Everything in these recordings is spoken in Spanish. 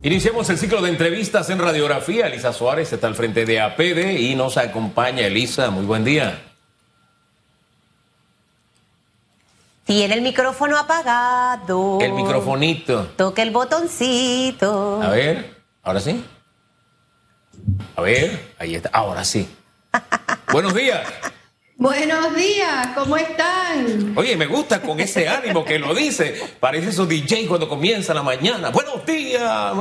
Iniciamos el ciclo de entrevistas en radiografía. Elisa Suárez está al frente de APD y nos acompaña Elisa. Muy buen día. Tiene el micrófono apagado. El microfonito. Toque el botoncito. A ver, ahora sí. A ver, ahí está. Ahora sí. Buenos días. Buenos días, ¿cómo están? Oye, me gusta con ese ánimo que lo dice. Parece esos DJ cuando comienza la mañana. Buenos días.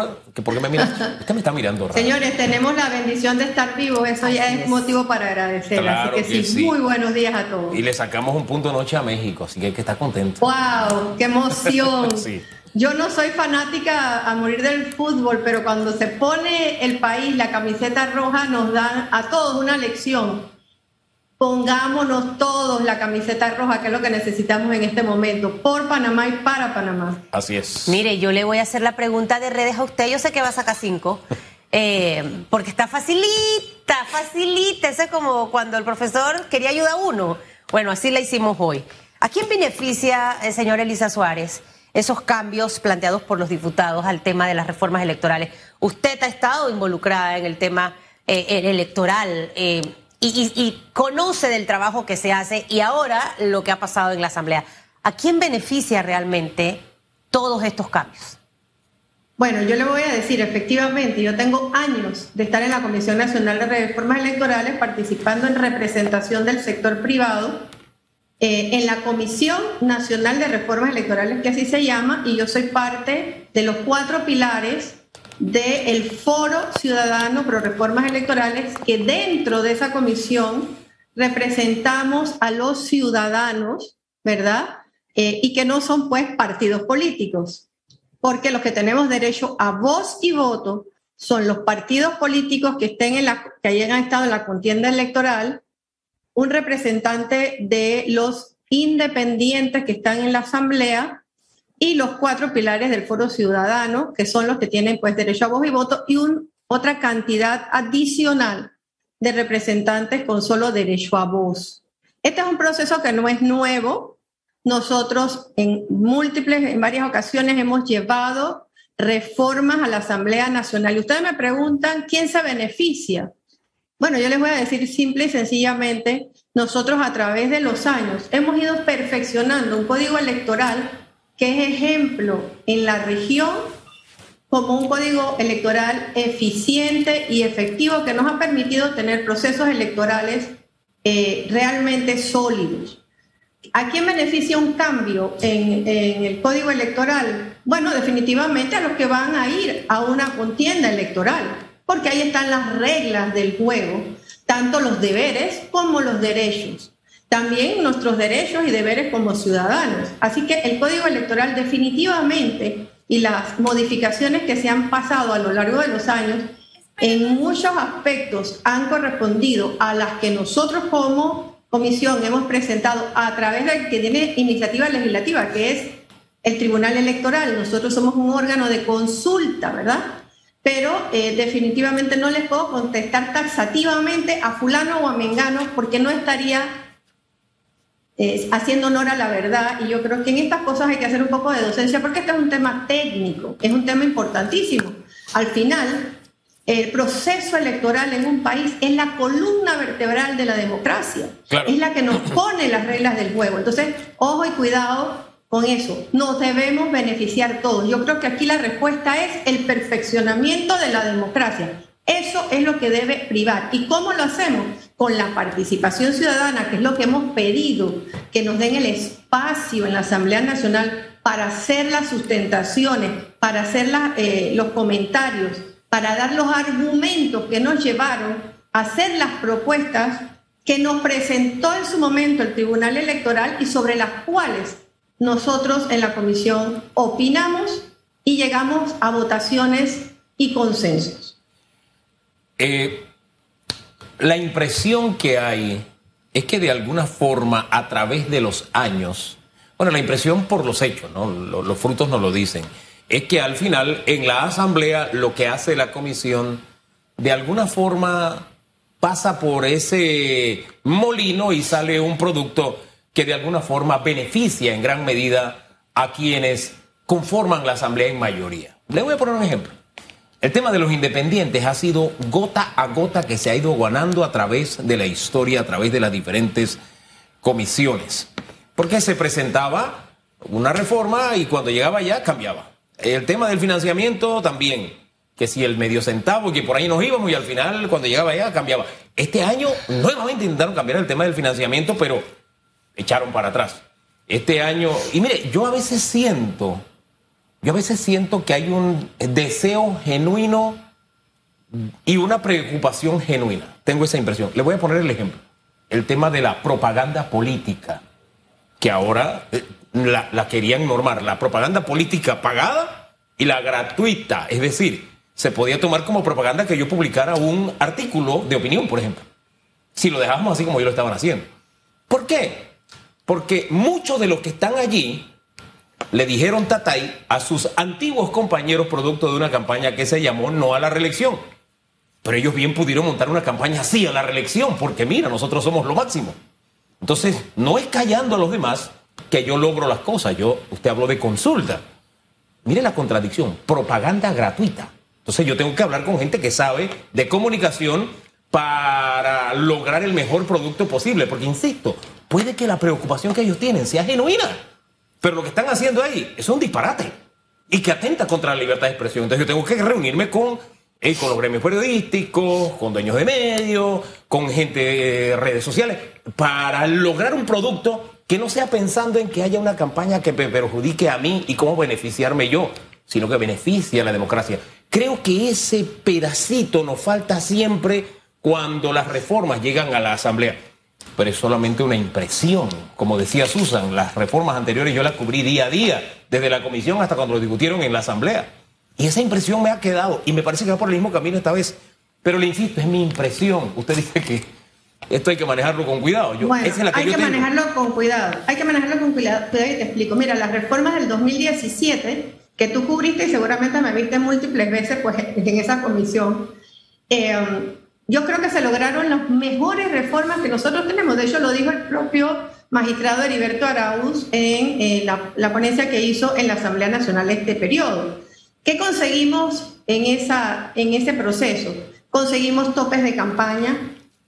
¿Por qué me mira? Usted me está mirando raro. Señores, tenemos la bendición de estar vivos. Eso ya es motivo para agradecer. Claro así que, que sí, sí. muy buenos días a todos. Y le sacamos un punto noche a México, así que hay que estar contento. ¡Wow! ¡Qué emoción! Sí. Yo no soy fanática a morir del fútbol, pero cuando se pone el país la camiseta roja nos dan a todos una lección. Pongámonos todos la camiseta roja, que es lo que necesitamos en este momento, por Panamá y para Panamá. Así es. Mire, yo le voy a hacer la pregunta de redes a usted. Yo sé que va a sacar cinco. eh, porque está facilita, facilita. Eso es como cuando el profesor quería ayudar a uno. Bueno, así la hicimos hoy. ¿A quién beneficia, eh, señor Elisa Suárez, esos cambios planteados por los diputados al tema de las reformas electorales? Usted ha estado involucrada en el tema eh, electoral. eh, y, y- conoce del trabajo que se hace y ahora lo que ha pasado en la Asamblea. ¿A quién beneficia realmente todos estos cambios? Bueno, yo le voy a decir, efectivamente, yo tengo años de estar en la Comisión Nacional de Reformas Electorales participando en representación del sector privado eh, en la Comisión Nacional de Reformas Electorales, que así se llama, y yo soy parte de los cuatro pilares del Foro Ciudadano Pro Reformas Electorales, que dentro de esa comisión representamos a los ciudadanos, ¿verdad? Eh, y que no son pues partidos políticos porque los que tenemos derecho a voz y voto son los partidos políticos que estén en la que hayan estado en la contienda electoral, un representante de los independientes que están en la asamblea y los cuatro pilares del Foro Ciudadano, que son los que tienen pues derecho a voz y voto y un, otra cantidad adicional de representantes con solo derecho a voz. Este es un proceso que no es nuevo, nosotros en múltiples, en varias ocasiones hemos llevado reformas a la Asamblea Nacional. Y ustedes me preguntan, ¿quién se beneficia? Bueno, yo les voy a decir simple y sencillamente, nosotros a través de los años hemos ido perfeccionando un código electoral que es ejemplo en la región como un código electoral eficiente y efectivo que nos ha permitido tener procesos electorales eh, realmente sólidos. ¿A quién beneficia un cambio en, en, el código electoral? Bueno, definitivamente a los que van a ir a una contienda electoral, porque ahí están las reglas del juego, tanto los deberes como los derechos. También nuestros derechos y deberes como ciudadanos. Así que el código electoral definitivamente y las modificaciones que se han pasado a lo largo de los años, en muchos aspectos han correspondido a las que nosotros como comisión hemos presentado a través de que tiene iniciativa legislativa, que es el Tribunal Electoral. Nosotros somos un órgano de consulta, ¿verdad? Pero eh, definitivamente no les puedo contestar taxativamente a fulano o a mengano porque no estaría eh, haciendo honor a la verdad. Y yo creo que en estas cosas hay que hacer un poco de docencia porque este es un tema técnico, es un tema importantísimo. Al final, el proceso electoral en un país es la columna vertebral de la democracia, Claro. es la que nos pone las reglas del juego. Entonces, ojo y cuidado con eso, nos debemos beneficiar todos. Yo creo que aquí la respuesta es el perfeccionamiento de la democracia. Eso es lo que debe privar. ¿Y cómo lo hacemos? Con la participación ciudadana, que es lo que hemos pedido, que nos den el espacio en la Asamblea Nacional para hacer las sustentaciones, para hacer eh, los comentarios, para dar los argumentos que nos llevaron a hacer las propuestas que nos presentó en su momento el Tribunal Electoral y sobre las cuales nosotros en la comisión opinamos y llegamos a votaciones y consensos. Eh, la impresión que hay es que de alguna forma, a través de los años, bueno, la impresión por los hechos, ¿no? Lo- Los, frutos nos lo dicen, es que al final en la asamblea lo que hace la comisión, de alguna forma pasa por ese molino y sale un producto que de alguna forma beneficia en gran medida a quienes conforman la asamblea en mayoría. Le voy a poner un ejemplo. El tema de los independientes ha sido gota a gota que se ha ido ganando a través de la historia, a través de las diferentes comisiones. Porque se presentaba una reforma y cuando llegaba ya cambiaba. El tema del financiamiento también, que si el medio centavo, que por ahí nos íbamos y al final cuando llegaba ya cambiaba. Este año nuevamente intentaron cambiar el tema del financiamiento, pero echaron para atrás. Este año, y mire, yo a veces siento, yo a veces siento que hay un deseo genuino y una preocupación genuina. Tengo esa impresión. Le voy a poner el ejemplo. El tema de la propaganda política, que ahora eh, la, querían normar. La propaganda política pagada y la gratuita. Es decir, se podía tomar como propaganda que yo publicara un artículo de opinión, por ejemplo. Si lo dejamos así como yo lo estaban haciendo. ¿Por qué? Porque muchos de los que están allí le dijeron tatay a sus antiguos compañeros producto de una campaña que se llamó No a la reelección. Pero ellos bien pudieron montar una campaña así a la reelección, porque mira, nosotros somos lo máximo. Entonces, no es callando a los demás que yo logro las cosas. Yo, usted habló de consulta. Mire la contradicción, propaganda gratuita. Entonces yo tengo que hablar con gente que sabe de comunicación para lograr el mejor producto posible, porque insisto, puede que la preocupación que ellos tienen sea genuina, pero lo que están haciendo ahí es un disparate y que atenta contra la libertad de expresión. Entonces yo tengo que reunirme con, eh, con los gremios periodísticos, con dueños de medios, con gente de redes sociales, para lograr un producto que no sea pensando en que haya una campaña que me perjudique a mí y cómo beneficiarme yo, sino que beneficie a la democracia. Creo que ese pedacito nos falta siempre cuando las reformas llegan a la Asamblea. Pero es solamente una impresión. Como decía Susan, las reformas anteriores yo las cubrí día a día, desde la comisión hasta cuando lo discutieron en la Asamblea. Y esa impresión me ha quedado y me parece que va por el mismo camino esta vez. Pero le insisto, es mi impresión. Usted dice que esto hay que manejarlo con cuidado. Yo, bueno, hay que manejarlo con cuidado. Hay que manejarlo con cuidado. Te explico. Mira, las reformas del 2017 que tú cubriste y seguramente me viste múltiples veces pues, en esa comisión, eh, yo creo que se lograron las mejores reformas que nosotros tenemos. De hecho, lo dijo el propio magistrado Heriberto Arauz en eh, la, la, ponencia que hizo en la Asamblea Nacional este periodo. ¿Qué conseguimos en, esa, en ese proceso? Conseguimos topes de campaña,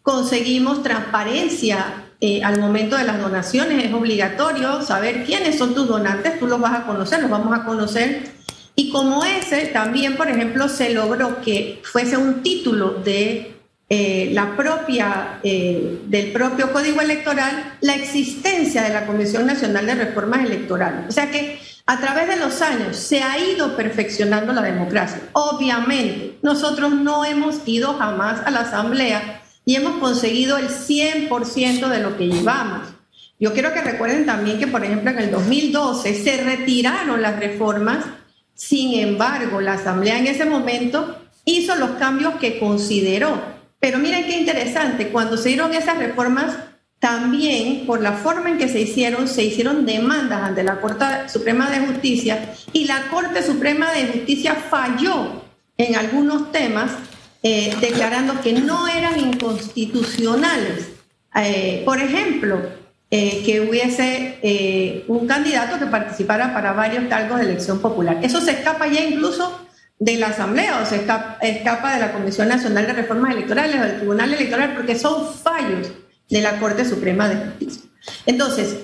conseguimos transparencia eh, al momento de las donaciones. Es obligatorio saber quiénes son tus donantes, tú los vas a conocer, los vamos a conocer. Y como ese, también, por ejemplo, se logró que fuese un título de eh, la propia, eh, del propio Código Electoral la existencia de la Comisión Nacional de Reformas Electorales. O sea que a través de los años se ha ido perfeccionando la democracia. Obviamente, nosotros no hemos ido jamás a la Asamblea y hemos conseguido el 100% de lo que llevamos. Yo quiero que recuerden también que, por ejemplo, en el 2012 se retiraron las reformas, sin embargo, la Asamblea en ese momento hizo los cambios que consideró. Pero miren qué interesante, cuando se dieron esas reformas, también por la forma en que se hicieron, se hicieron demandas ante la Corte Suprema de Justicia y la Corte Suprema de Justicia falló en algunos temas eh, declarando que no eran inconstitucionales. Eh, por ejemplo, eh, que hubiese un candidato que participara para varios cargos de elección popular. Eso se escapa ya incluso de la Asamblea o se escapa, escapa de la Comisión Nacional de Reformas Electorales o del Tribunal Electoral porque son fallos de la Corte Suprema de Justicia. Entonces,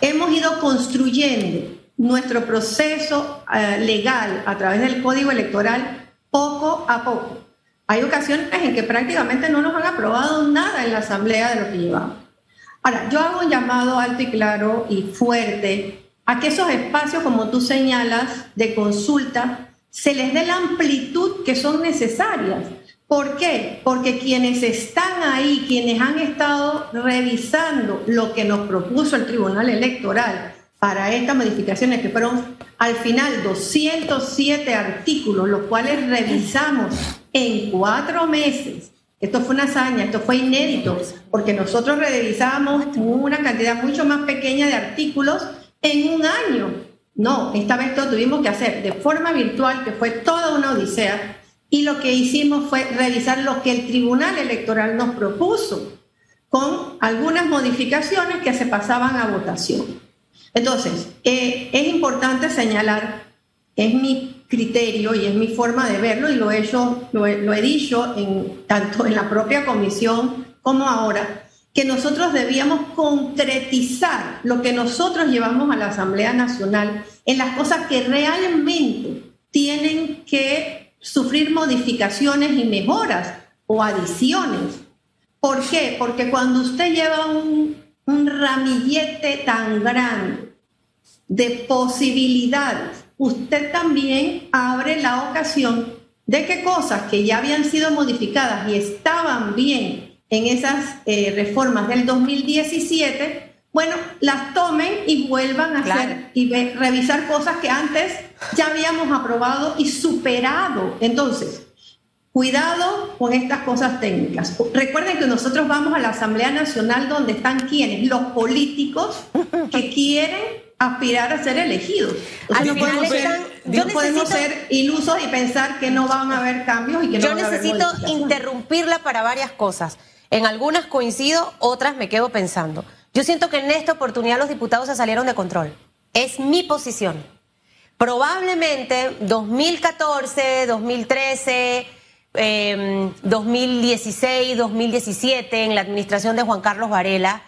hemos ido construyendo nuestro proceso legal a través del Código Electoral poco a poco. Hay ocasiones en que prácticamente no nos han aprobado nada en la asamblea de lo que llevamos. Ahora, yo hago un llamado alto y claro y fuerte a que esos espacios, como tú señalas, de consulta, se les dé la amplitud que son necesarias. ¿Por qué? Porque quienes están ahí, quienes han estado revisando lo que nos propuso el Tribunal Electoral para estas modificaciones, que fueron al final 207 artículos, los cuales revisamos en cuatro meses. Esto fue una hazaña, esto fue inédito, porque nosotros revisábamos una cantidad mucho más pequeña de artículos en un año. No, esta vez lo tuvimos que hacer de forma virtual, que fue toda una odisea, y lo que hicimos fue revisar lo que el Tribunal Electoral nos propuso, con algunas modificaciones que se pasaban a votación. Entonces, eh, es importante señalar, es mi criterio y es mi forma de verlo y lo he hecho, lo he, dicho en, tanto en la propia comisión como ahora, que nosotros debíamos concretizar lo que nosotros llevamos a la Asamblea Nacional en las cosas que realmente tienen que sufrir modificaciones y mejoras o adiciones. ¿Por qué? Porque cuando usted lleva un, ramillete tan grande de posibilidades usted también abre la ocasión de que cosas que ya habían sido modificadas y estaban bien en esas eh, reformas del 2017, bueno, las tomen y vuelvan a hacer y revisar cosas que antes ya habíamos aprobado y superado. Entonces, cuidado con estas cosas técnicas. Recuerden que nosotros vamos a la Asamblea Nacional donde están quienes, los políticos que quieren aspirar a ser elegidos. no podemos, ser, ilusos y pensar que no van a haber cambios y que no Yo necesito interrumpirla para varias cosas. En algunas coincido, otras me quedo pensando. Yo siento que en esta oportunidad los diputados se salieron de control. Es mi posición. Probablemente 2014, 2013, 2016, 2017, en la administración de Juan Carlos Varela,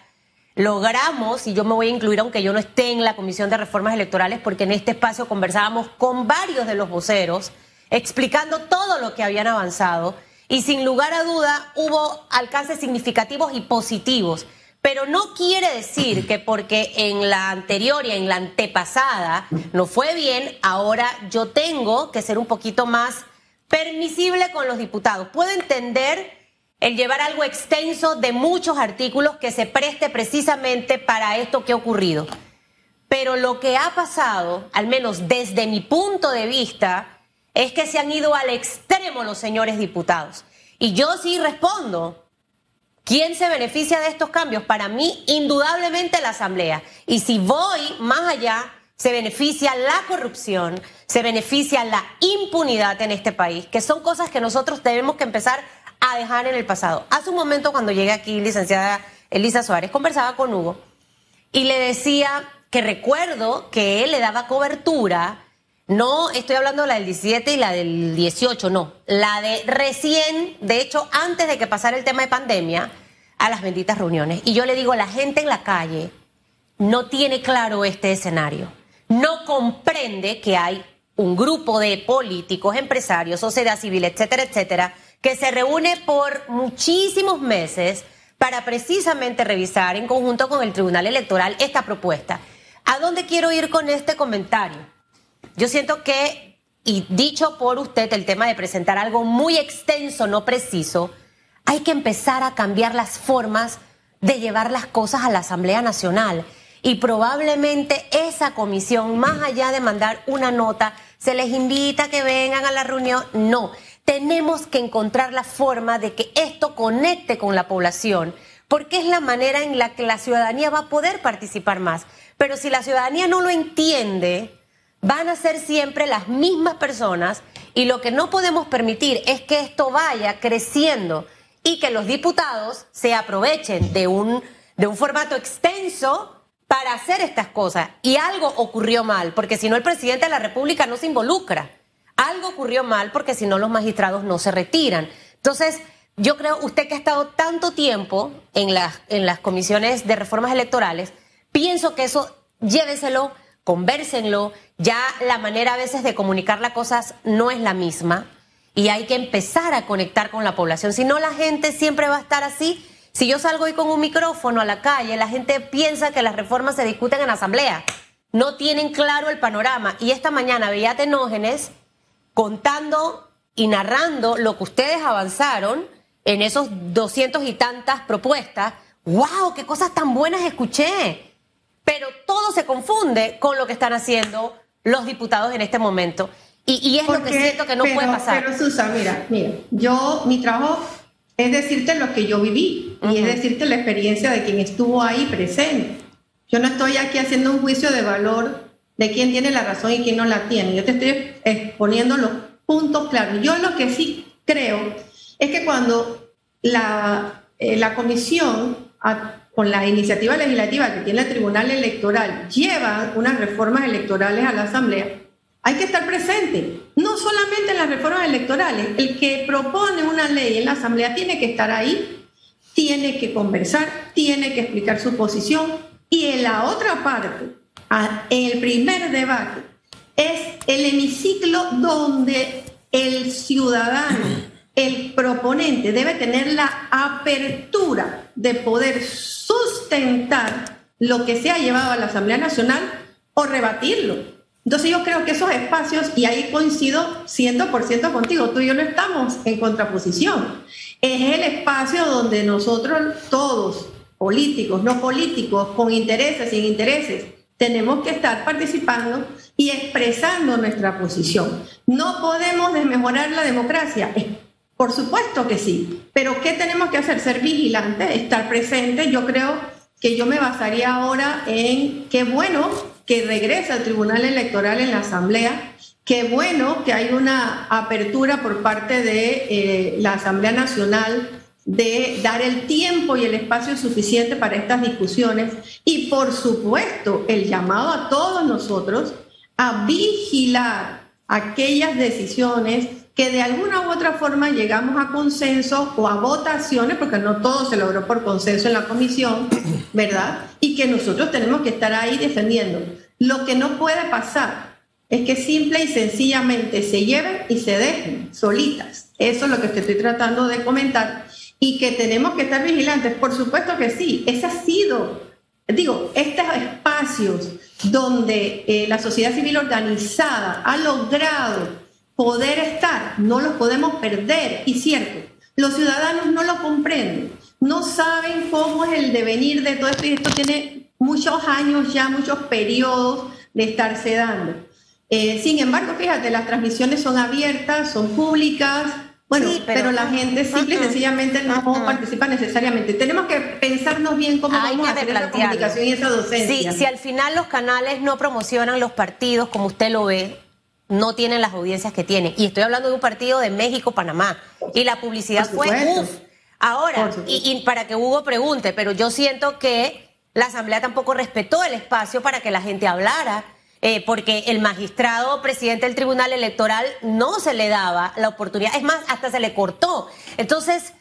logramos, y yo me voy a incluir aunque yo no esté en la Comisión de Reformas Electorales, porque en este espacio conversábamos con varios de los voceros, explicando todo lo que habían avanzado, y sin lugar a duda hubo alcances significativos y positivos. Pero no quiere decir que porque en la anterior y en la antepasada no fue bien, ahora yo tengo que ser un poquito más permisible con los diputados. Puedo entender el llevar algo extenso de muchos artículos que se preste precisamente para esto que ha ocurrido. Pero lo que ha pasado, al menos desde mi punto de vista, es que se han ido al extremo los señores diputados. Y yo sí respondo. ¿Quién se beneficia de estos cambios? Para mí, indudablemente la Asamblea. Y si voy más allá, se beneficia la corrupción, se beneficia la impunidad en este país, que son cosas que nosotros tenemos que empezar a dejar en el pasado. Hace un momento cuando llegué aquí, licenciada Elisa Suárez, conversaba con Hugo y le decía que recuerdo que él le daba cobertura, no estoy hablando de la del 17 y la del 18, no, la de recién, de hecho, antes de que pasara el tema de pandemia, a las benditas reuniones. Y yo le digo, la gente en la calle no tiene claro este escenario, no comprende que hay un grupo de políticos, empresarios, sociedad civil, etcétera, etcétera, que se reúne por muchísimos meses para precisamente revisar en conjunto con el Tribunal Electoral esta propuesta. ¿A dónde quiero ir con este comentario? Yo siento que, y dicho por usted el tema de presentar algo muy extenso, no preciso, hay que empezar a cambiar las formas de llevar las cosas a la Asamblea Nacional. Y probablemente esa comisión, más allá de mandar una nota, se les invita a que vengan a la reunión. No, tenemos que encontrar la forma de que esto conecte con la población, porque es la manera en la que la ciudadanía va a poder participar más. Pero si la ciudadanía no lo entiende, van a ser siempre las mismas personas y lo que no podemos permitir es que esto vaya creciendo y que los diputados se aprovechen de un, de un formato extenso para hacer estas cosas. Y algo ocurrió mal, porque si no el presidente de la República no se involucra. Algo ocurrió mal porque si no los magistrados no se retiran. Entonces, yo creo, usted que ha estado tanto tiempo en las, en las comisiones de reformas electorales, pienso que eso lléveselo, convérsenlo, ya la manera a veces de comunicar las cosas no es la misma y hay que empezar a conectar con la población. Si no, la gente siempre va a estar así. Si yo salgo hoy con un micrófono a la calle, la gente piensa que las reformas se discuten en asamblea. No tienen claro el panorama. Y esta mañana veía Tenógenes contando y narrando lo que ustedes avanzaron en esos doscientos y tantas propuestas. ¡Wow! ¡Qué cosas tan buenas escuché! Pero todo se confunde con lo que están haciendo los diputados en este momento. Y, es lo que siento que no puede pasar. Pero Susa, mira, mira, yo, mi trabajo es decirte lo que yo viví y es decirte la experiencia de quien estuvo ahí presente. Yo no estoy aquí haciendo un juicio de valor de quién tiene la razón y quién no la tiene. Yo te estoy exponiendo los puntos claros. Yo lo que sí creo es que cuando la, eh, la comisión, con la iniciativa legislativa que tiene el Tribunal Electoral, lleva unas reformas electorales a la Asamblea, hay que estar presente, no solamente en las reformas electorales. El que propone una ley en la Asamblea tiene que estar ahí, tiene que conversar, tiene que explicar su posición y en la otra parte, en el primer debate, es el hemiciclo donde el ciudadano, el proponente, debe tener la apertura de poder sustentar lo que se ha llevado a la Asamblea Nacional o rebatirlo. Entonces yo creo que esos espacios, y ahí coincido 100% contigo, tú y yo no estamos en contraposición. Es el espacio donde nosotros todos, políticos, no políticos, con intereses, sin intereses, tenemos que estar participando y expresando nuestra posición. No podemos desmejorar la democracia. Por supuesto que sí, pero ¿qué tenemos que hacer? Ser vigilantes, estar presentes. Yo creo que yo me basaría ahora en qué bueno que regresa el Tribunal Electoral en la Asamblea, qué bueno que hay una apertura por parte de eh, la Asamblea Nacional de dar el tiempo y el espacio suficiente para estas discusiones y por supuesto el llamado a todos nosotros a vigilar aquellas decisiones que de alguna u otra forma llegamos a consenso o a votaciones, porque no todo se logró por consenso en la comisión, ¿verdad? Y que nosotros tenemos que estar ahí defendiendo. Lo que no puede pasar es que simple y sencillamente se lleven y se dejen solitas. Eso es lo que te estoy tratando de comentar. Y que tenemos que estar vigilantes. Por supuesto que sí. Ese ha sido, digo, estos espacios donde eh, la sociedad civil organizada ha logrado poder estar, no los podemos perder. Y cierto, los ciudadanos no lo comprenden, no saben cómo es el devenir de todo esto y esto tiene muchos años ya, muchos periodos de estarse dando. Eh, sin embargo, fíjate, las transmisiones son abiertas, son públicas, bueno, pero, la gente simple y sencillamente no participa necesariamente. Tenemos que pensarnos bien cómo vamos a hacer esa comunicación y esa docencia. Sí, si al final los canales no promocionan los partidos como usted lo ve, no tienen las audiencias que tienen. Y estoy hablando de un partido de México-Panamá. Y la publicidad fue uff. Ahora, y, para que Hugo pregunte, pero yo siento que la Asamblea tampoco respetó el espacio para que la gente hablara, eh, porque el magistrado presidente del Tribunal Electoral no se le daba la oportunidad, es más, hasta se le cortó. Entonces,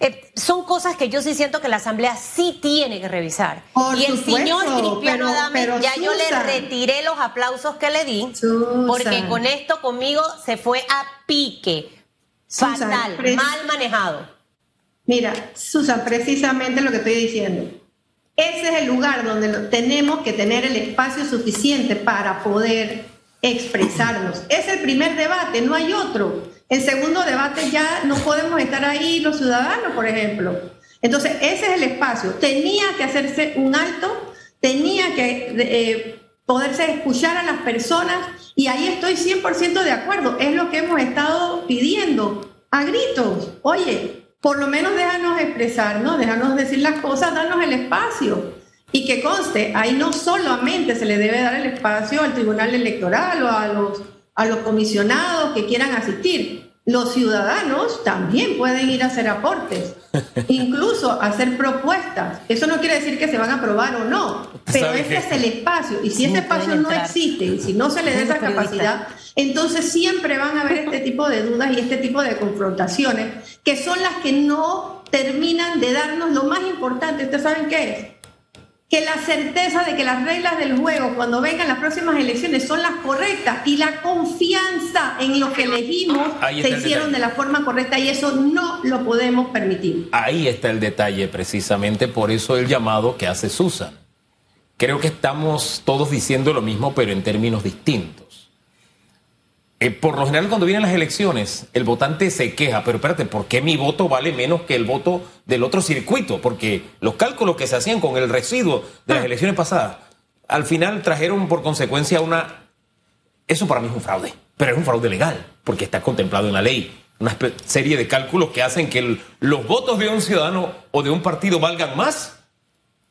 eh, son cosas que yo sí siento que la Asamblea sí tiene que revisar. y el señor Cristiano Adame, ya yo le retiré los aplausos que le di, porque con esto conmigo se fue a pique. fatal, mal manejado. Mira, Susan, precisamente lo que estoy diciendo. Ese es el lugar donde tenemos que tener el espacio suficiente para poder expresarnos. Es el primer debate, no hay otro. El segundo debate ya no podemos estar ahí los ciudadanos, por ejemplo. Entonces, ese es el espacio. Tenía que hacerse un alto, tenía que eh, poderse escuchar a las personas y ahí estoy 100% de acuerdo. Es lo que hemos estado pidiendo a gritos. Oye, por lo menos déjanos expresarnos, déjanos decir las cosas, danos el espacio. Y que conste, ahí no solamente se le debe dar el espacio al Tribunal Electoral o a los a los comisionados que quieran asistir. Los ciudadanos también pueden ir a hacer aportes, incluso hacer propuestas. Eso no quiere decir que se van a aprobar o no, pero este es el espacio. Y si ese espacio no existe, y si no se le da esa capacidad, entonces siempre van a haber este tipo de dudas y este tipo de confrontaciones, que son las que no terminan de darnos lo más importante. ¿Ustedes saben qué es? Que la certeza de que las reglas del juego cuando vengan las próximas elecciones son las correctas y la confianza en lo que elegimos se hicieron de la forma correcta y eso no lo podemos permitir. Ahí está el detalle, precisamente por eso el llamado que hace Susan. Creo que estamos todos diciendo lo mismo, pero en términos distintos. Eh, por lo general, cuando vienen las elecciones, el votante se queja, pero espérate, ¿por qué mi voto vale menos que el voto del otro circuito? Porque los cálculos que se hacían con el residuo de las ah. elecciones pasadas, al final trajeron por consecuencia una... Eso para mí es un fraude, pero es un fraude legal, porque está contemplado en la ley. Una serie de cálculos que hacen que los votos de un ciudadano o de un partido valgan más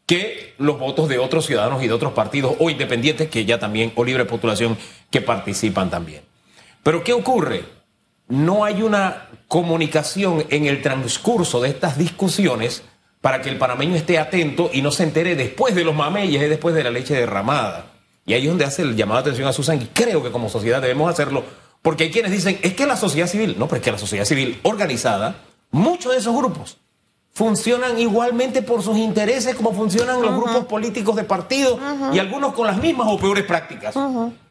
que los votos de otros ciudadanos y de otros partidos o independientes que ya también, o libre postulación, que participan también. Pero ¿qué ocurre? No hay una comunicación en el transcurso de estas discusiones para que el panameño esté atento y no se entere después de los mameyes, después de la leche derramada. Y ahí es donde hace el llamado de atención a Susan y creo que como sociedad debemos hacerlo, porque hay quienes dicen, es que la sociedad civil, no, pero es que la sociedad civil organizada, muchos de esos grupos funcionan igualmente por sus intereses como funcionan los grupos políticos de partido y algunos con las mismas o peores prácticas.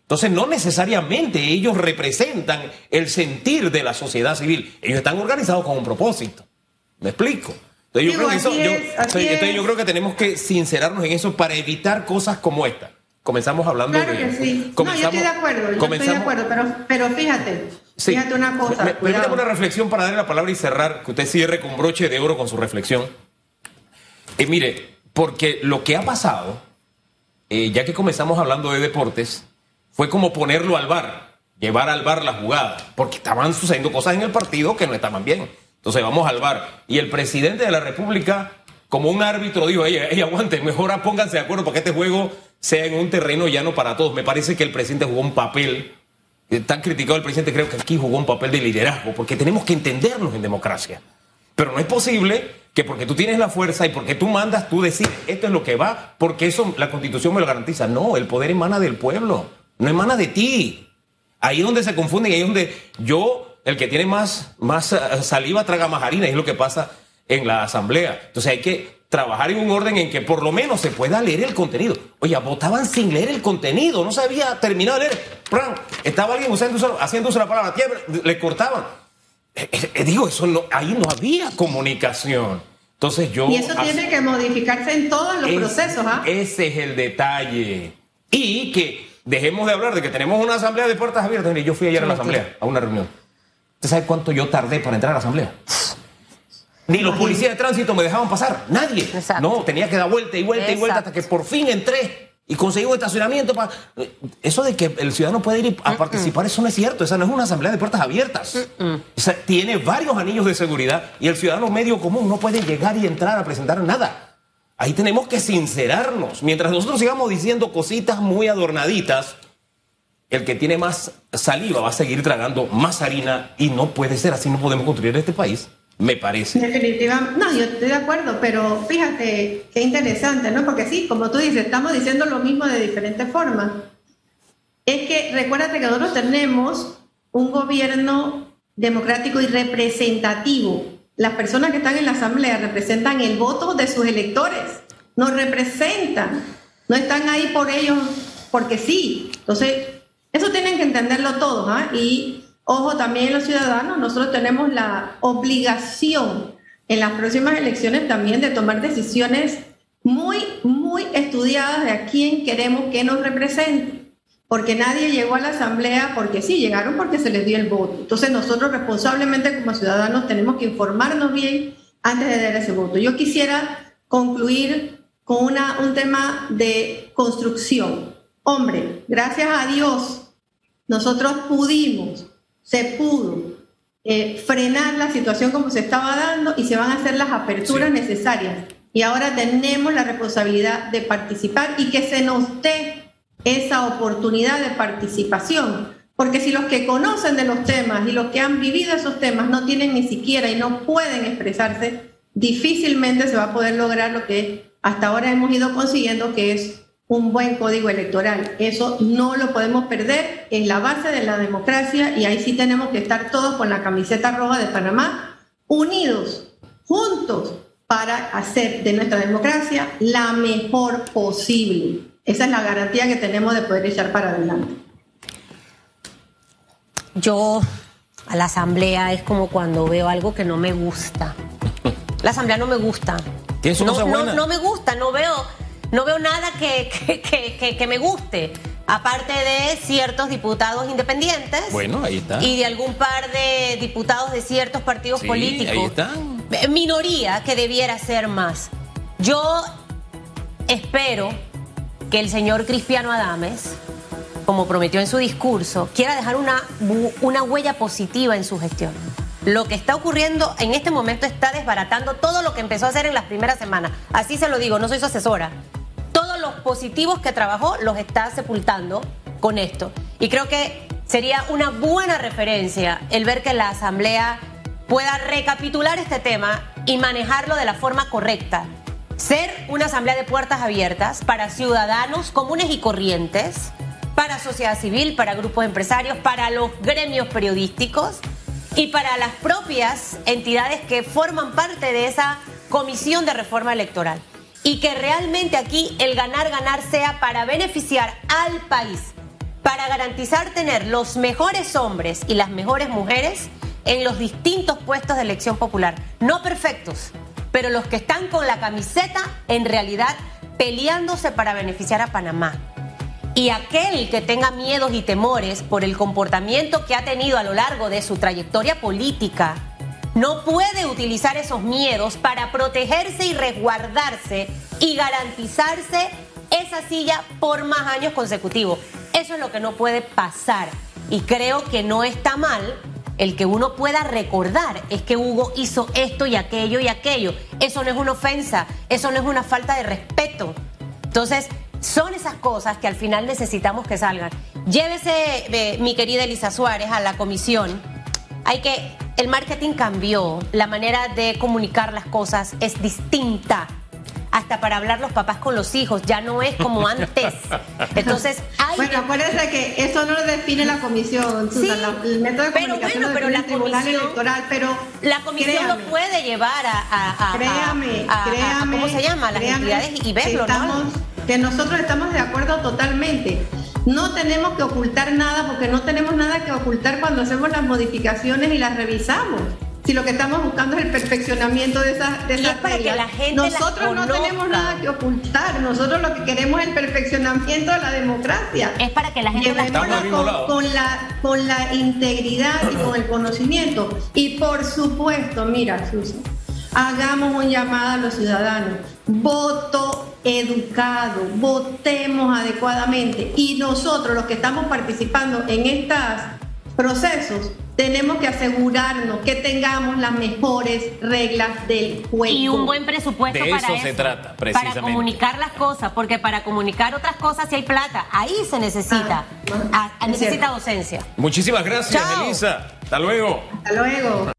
Entonces, no necesariamente ellos representan el sentir de la sociedad civil. Ellos están organizados con un propósito. ¿Me explico? Entonces, yo, creo que tenemos que sincerarnos en eso para evitar cosas como esta. Comenzamos hablando claro Que sí. no, yo estoy de acuerdo, yo estoy de acuerdo, pero, pero fíjate, fíjate una cosa. Me, permítame una reflexión para darle la palabra y cerrar, que usted cierre con broche de oro con su reflexión. Eh, mire, porque lo que ha pasado, eh, ya que comenzamos hablando de deportes, fue como ponerlo al bar, llevar al bar la jugada, porque estaban sucediendo cosas en el partido que no estaban bien. Entonces vamos al bar. Y el presidente de la República, como un árbitro, dijo, ella, aguante, mejor pónganse de acuerdo para que este juego sea en un terreno llano para todos. Me parece que el presidente jugó un papel, eh, tan criticado el presidente, creo que aquí jugó un papel de liderazgo, porque tenemos que entendernos en democracia. Pero no es posible que porque tú tienes la fuerza y porque tú mandas, tú decides, esto es lo que va, porque eso la constitución me lo garantiza. No, el poder emana del pueblo no emana de ti. Ahí es donde se confunden, ahí es donde yo, el que tiene más, más eh, saliva, traga más harina, es lo que pasa en la asamblea. Entonces hay que trabajar en un orden en que por lo menos se pueda leer el contenido. Oye, votaban sin leer el contenido, no se había terminado de leer. Estaba alguien usando, haciéndose la palabra le cortaban. Eh, eh, digo, eso no, ahí no había comunicación. Entonces yo... Y eso tiene que modificarse en todos los procesos, ¿ah? Ese es el detalle. Y que dejemos de hablar de que tenemos una asamblea de puertas abiertas. Mire, yo fui ayer a la asamblea, a una reunión. ¿Usted sabe cuánto yo tardé para entrar a la asamblea? Ni los policías de tránsito me dejaban pasar, nadie. No, tenía que dar vuelta y vuelta y vuelta hasta que por fin entré y conseguí un estacionamiento. Para... Eso de que el ciudadano puede ir a participar, eso no es cierto. Esa no es una asamblea de puertas abiertas. tiene varios anillos de seguridad y el ciudadano medio común no puede llegar y entrar a presentar nada. Ahí tenemos que sincerarnos. Mientras nosotros sigamos diciendo cositas muy adornaditas, el que tiene más saliva va a seguir tragando más harina y no puede ser así, no podemos construir este país, me parece. Definitivamente, no, yo estoy de acuerdo, pero fíjate qué interesante, ¿no? Porque sí, como tú dices, estamos diciendo lo mismo de diferentes formas. Es que recuérdate que nosotros tenemos un gobierno democrático y representativo las personas que están en la asamblea representan el voto de sus electores, nos representan, no están ahí por ellos porque sí. Entonces, eso tienen que entenderlo todos. ¿ah? Y ojo, también los ciudadanos, nosotros tenemos la obligación en las próximas elecciones también de tomar decisiones muy, muy estudiadas de a quién queremos que nos represente porque nadie llegó a la asamblea porque sí, llegaron porque se les dio el voto. Entonces nosotros responsablemente como ciudadanos tenemos que informarnos bien antes de dar ese voto. Yo quisiera concluir con una, un tema de construcción. Hombre, gracias a Dios, nosotros pudimos, se pudo eh, frenar la situación como se estaba dando y se van a hacer las aperturas necesarias. Y ahora tenemos la responsabilidad de participar y que se nos dé esa oportunidad de participación. Porque si los que conocen de los temas y los que han vivido esos temas no tienen ni siquiera y no pueden expresarse, difícilmente se va a poder lograr lo que hasta ahora hemos ido consiguiendo, que es un buen código electoral. Eso no lo podemos perder, es la base de la democracia y ahí sí tenemos que estar todos con la camiseta roja de Panamá, unidos, juntos, para hacer de nuestra democracia la mejor posible. Esa es la garantía que tenemos de poder echar para adelante. Yo a la asamblea es como cuando veo algo que no me gusta. La asamblea no me gusta. no, no, no, me gusta, no veo, no veo nada que, que, me guste. Aparte de ciertos diputados independientes. Bueno, ahí está. Y de algún par de diputados de ciertos partidos políticos. Ahí están. Minoría que debiera ser más. Yo espero que el señor Cristiano Adames, como prometió en su discurso, quiera dejar una, una huella positiva en su gestión. Lo que está ocurriendo en este momento está desbaratando todo lo que empezó a hacer en las primeras semanas. Así se lo digo, no soy su asesora. Todos los positivos que trabajó los está sepultando con esto. Y creo que sería una buena referencia el ver que la Asamblea pueda recapitular este tema y manejarlo de la forma correcta ser una asamblea de puertas abiertas para ciudadanos comunes y corrientes, para sociedad civil, para grupos empresarios, para los gremios periodísticos y para las propias entidades que forman parte de esa comisión de reforma electoral. Y que realmente aquí el ganar-ganar sea para beneficiar al país, para garantizar tener los mejores hombres y las mejores mujeres en los distintos puestos de elección popular. No perfectos, pero los que están con la camiseta en realidad peleándose para beneficiar a Panamá. Y aquel que tenga miedos y temores por el comportamiento que ha tenido a lo largo de su trayectoria política, no puede utilizar esos miedos para protegerse y resguardarse y garantizarse esa silla por más años consecutivos. Eso es lo que no puede pasar. Y creo que no está mal el que uno pueda recordar es que Hugo hizo esto y aquello y aquello. Eso no es una ofensa, eso no es una falta de respeto. Entonces, son esas cosas que al final necesitamos que salgan. Llévese, eh, mi querida Elisa Suárez, a la comisión. Hay que, el marketing cambió, la manera de comunicar las cosas es distinta hasta para hablar los papás con los hijos, ya no es como antes. Entonces, hay Bueno, acuérdense que eso no lo define la comisión, Sí, la- el método de pero comunicación bueno, pero la el Tribunal comisión- Electoral, pero la comisión créame, lo puede llevar a, a- a- Créame, a- créame. ¿cómo se llama? Las créame entidades y verlo, estamos, ¿no? Que nosotros estamos de acuerdo totalmente. No tenemos que ocultar nada porque no tenemos nada que ocultar cuando hacemos las modificaciones y las revisamos. Si lo que estamos buscando es el perfeccionamiento de esas de esas es para que la gente las Nosotros no tenemos nada que ocultar. Nosotros lo que queremos es el perfeccionamiento de la democracia. Es para que la gente las con, con la, con la integridad y con el conocimiento. Y por supuesto, mira, Susan, hagamos un llamado a los ciudadanos. Voto educado, votemos adecuadamente. Y nosotros, los que estamos participando en estos procesos, tenemos que asegurarnos que tengamos las mejores reglas del juego. Y un buen presupuesto De para eso eso. se trata, Para precisamente. comunicar las cosas, porque para comunicar otras cosas si hay plata, ahí se necesita. Ah, Ah, es necesita cierto. docencia. Muchísimas gracias, Chao. Elisa. Hasta luego. Hasta luego.